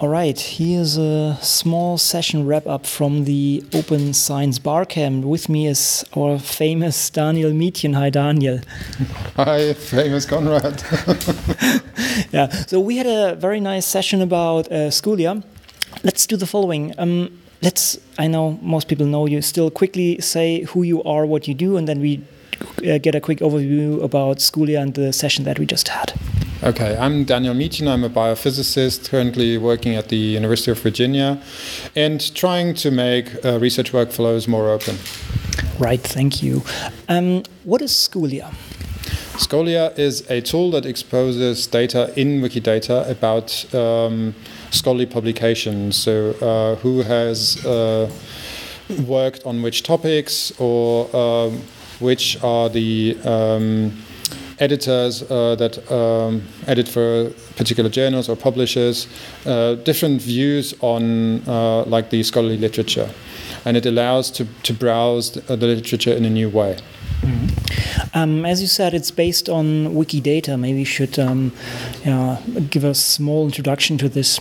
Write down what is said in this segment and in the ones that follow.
All right, here's a small session wrap up from the Open Science Barcamp. With me is our famous Daniel Mietchen. Hi, Daniel. Hi, famous Conrad. yeah, so we had a very nice session about uh, Scholia. Let's do the following. Um, let's, I know most people know you, still quickly say who you are, what you do, and then we uh, get a quick overview about Scholia and the session that we just had. Okay, I'm Daniel Mietchen. I'm a biophysicist currently working at the University of Virginia and trying to make uh, research workflows more open. Right, thank you. Um, what is Scholia? Scholia is a tool that exposes data in Wikidata about um, scholarly publications. So, uh, who has uh, worked on which topics or um, which are the um, editors uh, that um, edit for particular journals or publishers, uh, different views on uh, like the scholarly literature, and it allows to to browse the, the literature in a new way. Um, as you said, it's based on Wikidata. Maybe you should um, give a small introduction to this.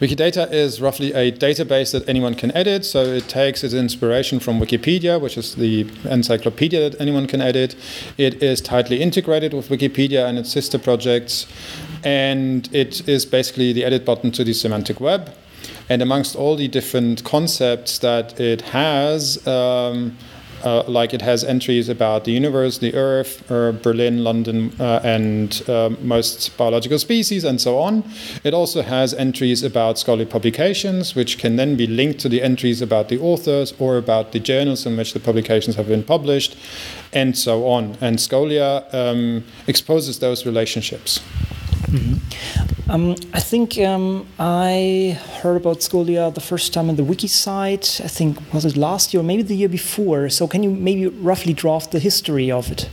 Wikidata is roughly a database that anyone can edit. So it takes its inspiration from Wikipedia, which is the encyclopedia that anyone can edit. It is tightly integrated with Wikipedia and its sister projects. And it is basically the edit button to the semantic web. And amongst all the different concepts that it has, um, uh, like it has entries about the universe, the Earth, uh, Berlin, London, uh, and uh, most biological species, and so on. It also has entries about scholarly publications, which can then be linked to the entries about the authors or about the journals in which the publications have been published, and so on. And Scholia um, exposes those relationships. Mm -hmm. Um, I think um, I heard about Scholia the first time on the WikiCite. I think was it last year or maybe the year before. So can you maybe roughly draft the history of it?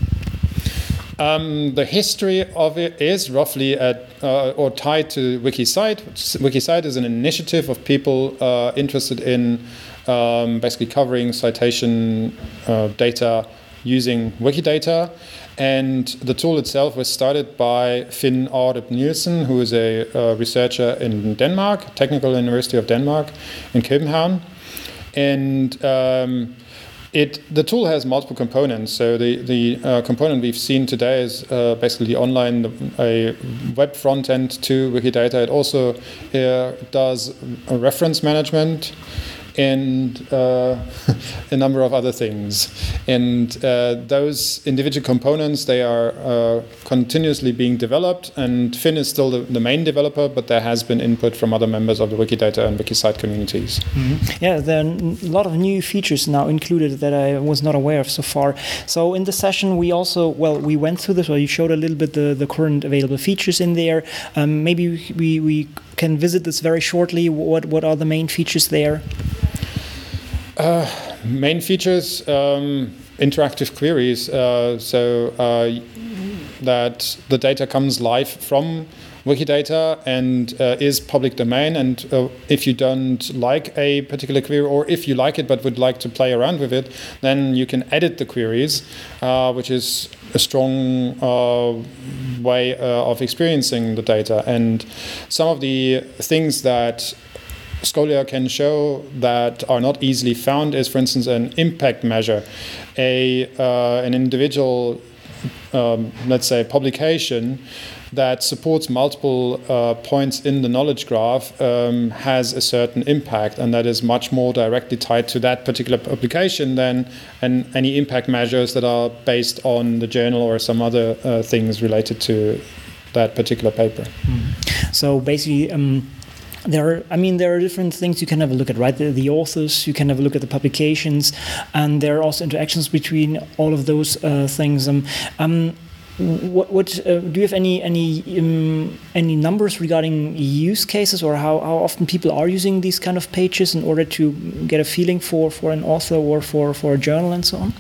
Um, the history of it is roughly at uh, or tied to WikiCite. WikiCite is an initiative of people uh, interested in um, basically covering citation uh, data using Wikidata. And the tool itself was started by Finn Aarup Nielsen, who is a uh, researcher in Denmark, Technical University of Denmark in Copenhagen. And um, it, the tool has multiple components. So the, the uh, component we've seen today is uh, basically online, a web front end to Wikidata. It also uh, does reference management and uh, a number of other things. And uh, those individual components, they are uh, continuously being developed, and Finn is still the, the, main developer, but there has been input from other members of the Wikidata and WikiCite communities. Mm -hmm. Yeah, there are a lot of new features now included that I was not aware of so far. So in the session, we also, well, we went through this, well, you showed a little bit the, the current available features in there. Um, maybe we, we can visit this very shortly. What, what are the main features there? Uh, main features um, interactive queries. Uh, so uh, that the data comes live from Wikidata and uh, is public domain. And uh, if you don't like a particular query, or if you like it but would like to play around with it, then you can edit the queries, uh, which is a strong way of experiencing the data. And some of the things that Scholia can show that are not easily found is, for instance, an impact measure. A, uh, an individual, um, let's say, publication that supports multiple uh, points in the knowledge graph um, has a certain impact, and that is much more directly tied to that particular publication than an, any impact measures that are based on the journal or some other uh, things related to that particular paper. Mm. So basically, um, there are i mean there are different things you can have a look at right? The, the, authors you can have a look at the publications and there are also interactions between all of those uh, things. Um, um, what, what uh, do you have any any um, any numbers regarding use cases or how, how often people are using these kind of pages in order to get a feeling for for an author or for for a journal and so on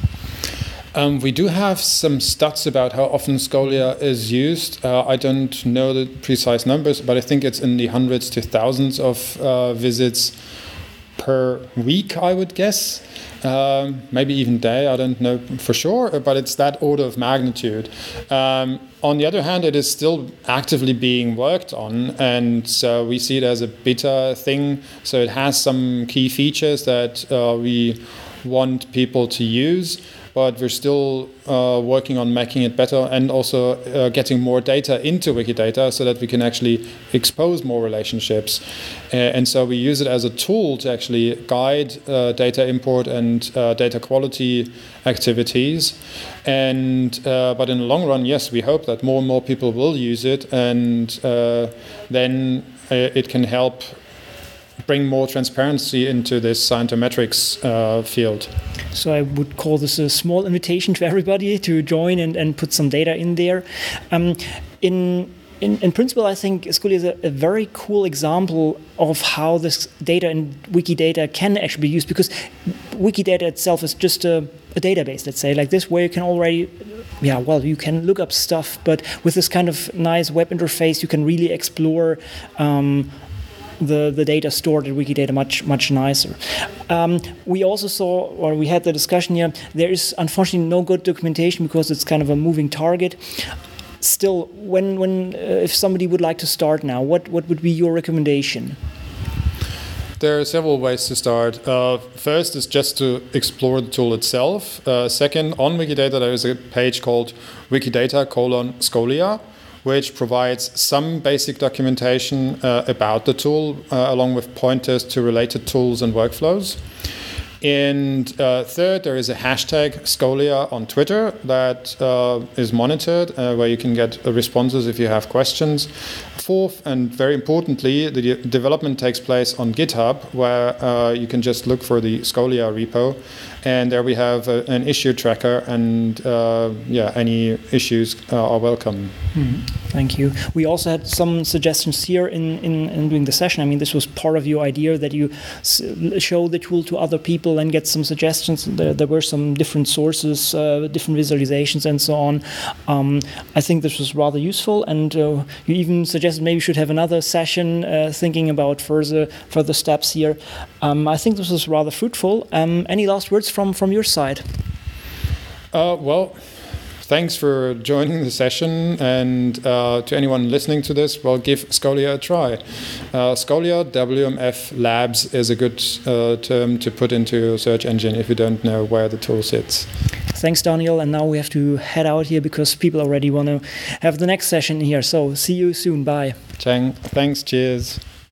um, we do have some stats about how often Scholia is used. Uh, I don't know the precise numbers, but I think it's in the hundreds to thousands of uh, visits per week, I would guess. Um, maybe even day, I don't know for sure, but it's that order of magnitude. Um, on the other hand, it is still actively being worked on, and so we see it as a beta thing. So it has some key features that uh, we want people to use but we're still uh, working on making it better and also uh, getting more data into Wikidata so that we can actually expose more relationships. Uh, and so we use it as a tool to actually guide uh, data import and uh, data quality activities. And uh, but in the long run, yes, we hope that more and more people will use it, and then it can help bring more transparency into this scientometrics uh, field. So I would call this a small invitation to everybody to join and, and put some data in there. Um, in in, in, principle, I think Scholia is a, a, very cool example of how this data in Wikidata can actually be used because Wikidata itself is just a, a, database, let's say, like this, where you can already, yeah, well, you can look up stuff, but with this kind of nice web interface, you can really explore um, the, the data stored at Wikidata much much nicer. Um, we also saw, or we had the discussion here, there is unfortunately no good documentation because it's kind of a moving target. Still, when, when uh, if somebody would like to start now, what, what would be your recommendation? There are several ways to start. Uh, first is just to explore the tool itself. Uh, second, on Wikidata there is a page called Wikidata colon Scholia, which provides some basic documentation uh, about the tool, uh, along with pointers to related tools and workflows. And uh, third, there is a hashtag Scholia on Twitter that uh, is monitored, uh, where you can get responses if you have questions. Fourth, and very importantly, the de development takes place on GitHub, where uh, you can just look for the Scholia repo and there we have a, an issue tracker and uh, yeah any issues uh, are welcome. Mm, thank you. We also had some suggestions here in, in, in, doing the session. I mean this was part of your idea that you show the tool to other people and get some suggestions. There, there were some different sources uh, different visualizations and so on. Um, i think this was rather useful and uh, you even suggested maybe we should have another session uh, thinking about further further steps here. Um, i think this was rather fruitful. Um, any last words from from your side? Well, thanks for joining the session, and uh, to anyone listening to this, well, give Scholia a try. Uh, Scholia WMF Labs is a good uh, term to put into your search engine if you don't know where the tool sits. Thanks, Daniel. And now we have to head out here because people already want to have the next session here. So see you soon. Bye. Chang, thanks. Cheers.